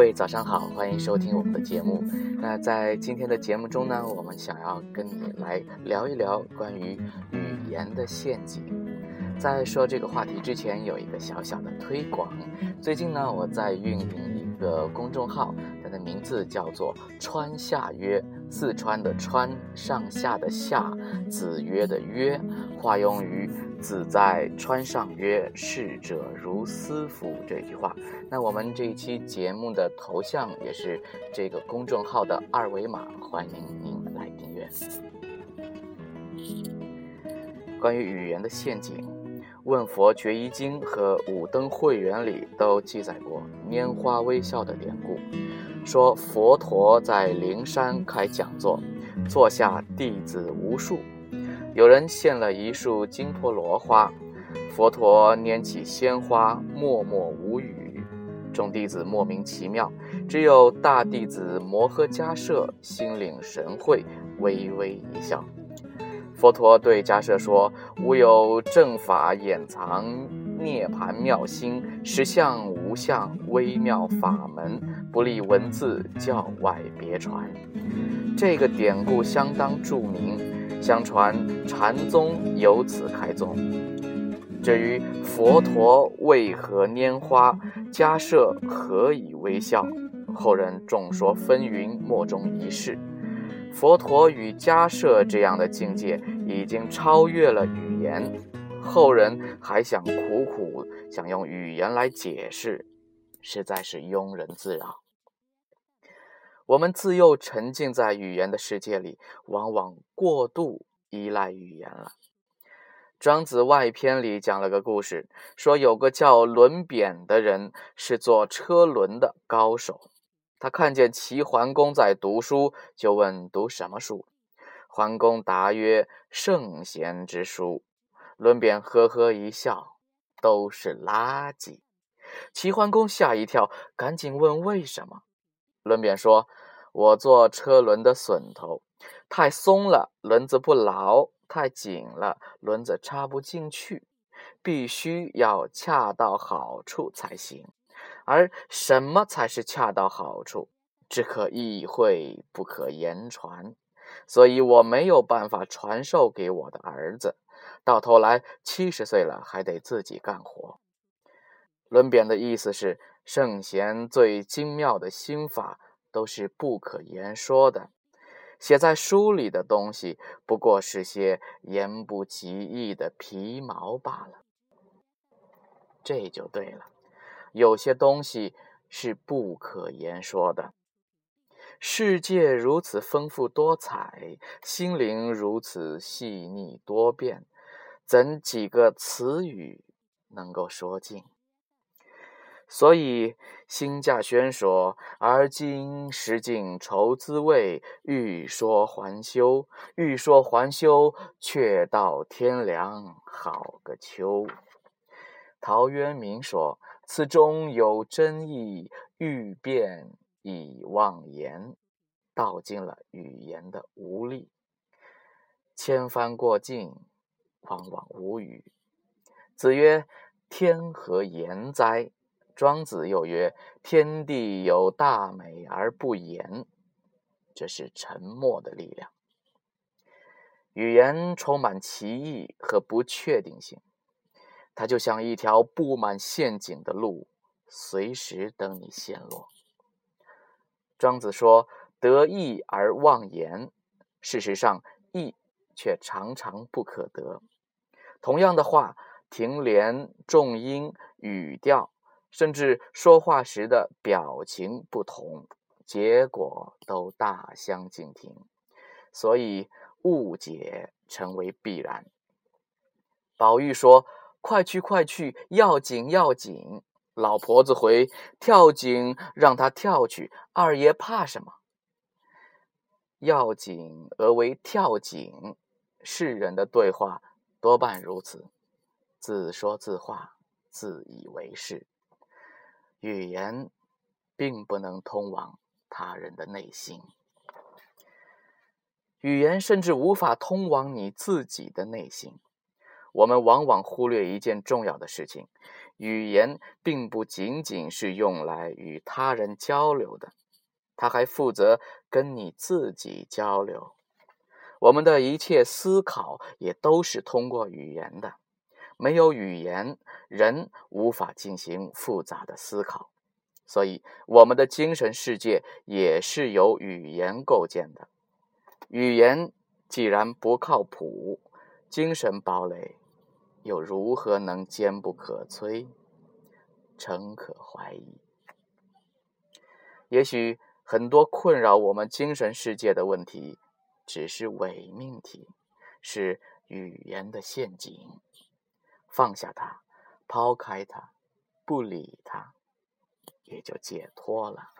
各位早上好，欢迎收听我们的节目。那在今天的节目中呢，我们想要跟你来聊一聊关于语言的陷阱。在说这个话题之前，有一个小小的推广。最近呢，我在运营一个公众号，它的名字叫做“川下约”，四川的川，上下的下，子曰的曰，化用于“子在川上曰：逝者如斯夫”这句话。那我们这一期节目的头像也是这个公众号的二维码，欢迎您来订阅。关于语言的陷阱。《问佛决疑经》和《五灯会元》里都记载过拈花微笑的典故，说佛陀在灵山开讲座，座下弟子无数，有人献了一束金婆罗花，佛陀拈起鲜花，默默无语，众弟子莫名其妙，只有大弟子摩诃迦舍心领神会，微微一笑。佛陀对迦舍说：“吾有正法掩藏涅盘妙心，实相无相微妙法门，不立文字，教外别传。”这个典故相当著名，相传禅宗由此开宗。至于佛陀为何拈花，迦摄何以微笑，后人众说纷纭，莫衷一是。佛陀与迦摄这样的境界已经超越了语言，后人还想苦苦想用语言来解释，实在是庸人自扰。我们自幼沉浸在语言的世界里，往往过度依赖语言了。庄子外篇里讲了个故事，说有个叫轮扁的人，是做车轮的高手。他看见齐桓公在读书，就问读什么书。桓公答曰：“圣贤之书。”伦扁呵呵一笑：“都是垃圾。”齐桓公吓一跳，赶紧问为什么。伦扁说：“我做车轮的榫头，太松了，轮子不牢；太紧了，轮子插不进去，必须要恰到好处才行。”而什么才是恰到好处？只可意会，不可言传。所以我没有办法传授给我的儿子，到头来七十岁了还得自己干活。论扁的意思是，圣贤最精妙的心法都是不可言说的，写在书里的东西不过是些言不及义的皮毛罢了。这就对了。有些东西是不可言说的。世界如此丰富多彩，心灵如此细腻多变，怎几个词语能够说尽？所以辛稼轩说：“而今识尽愁滋味，欲说还休，欲说还休，却道天凉好个秋。”陶渊明说。此中有真意，欲辨已忘言，道尽了语言的无力。千帆过尽，往往无语。子曰：“天何言哉？”庄子又曰：“天地有大美而不言。”这是沉默的力量。语言充满奇异和不确定性。它就像一条布满陷阱的路，随时等你陷落。庄子说：“得意而忘言。”事实上，意却常常不可得。同样的话，停连、重音、语调，甚至说话时的表情不同，结果都大相径庭。所以，误解成为必然。宝玉说。快去快去，要紧要紧！老婆子回：跳井让他跳去，二爷怕什么？要紧而为跳井，世人的对话多半如此，自说自话，自以为是。语言并不能通往他人的内心，语言甚至无法通往你自己的内心。我们往往忽略一件重要的事情：语言并不仅仅是用来与他人交流的，它还负责跟你自己交流。我们的一切思考也都是通过语言的。没有语言，人无法进行复杂的思考。所以，我们的精神世界也是由语言构建的。语言既然不靠谱，精神堡垒。又如何能坚不可摧、诚可怀疑？也许很多困扰我们精神世界的问题，只是伪命题，是语言的陷阱。放下它，抛开它，不理它，也就解脱了。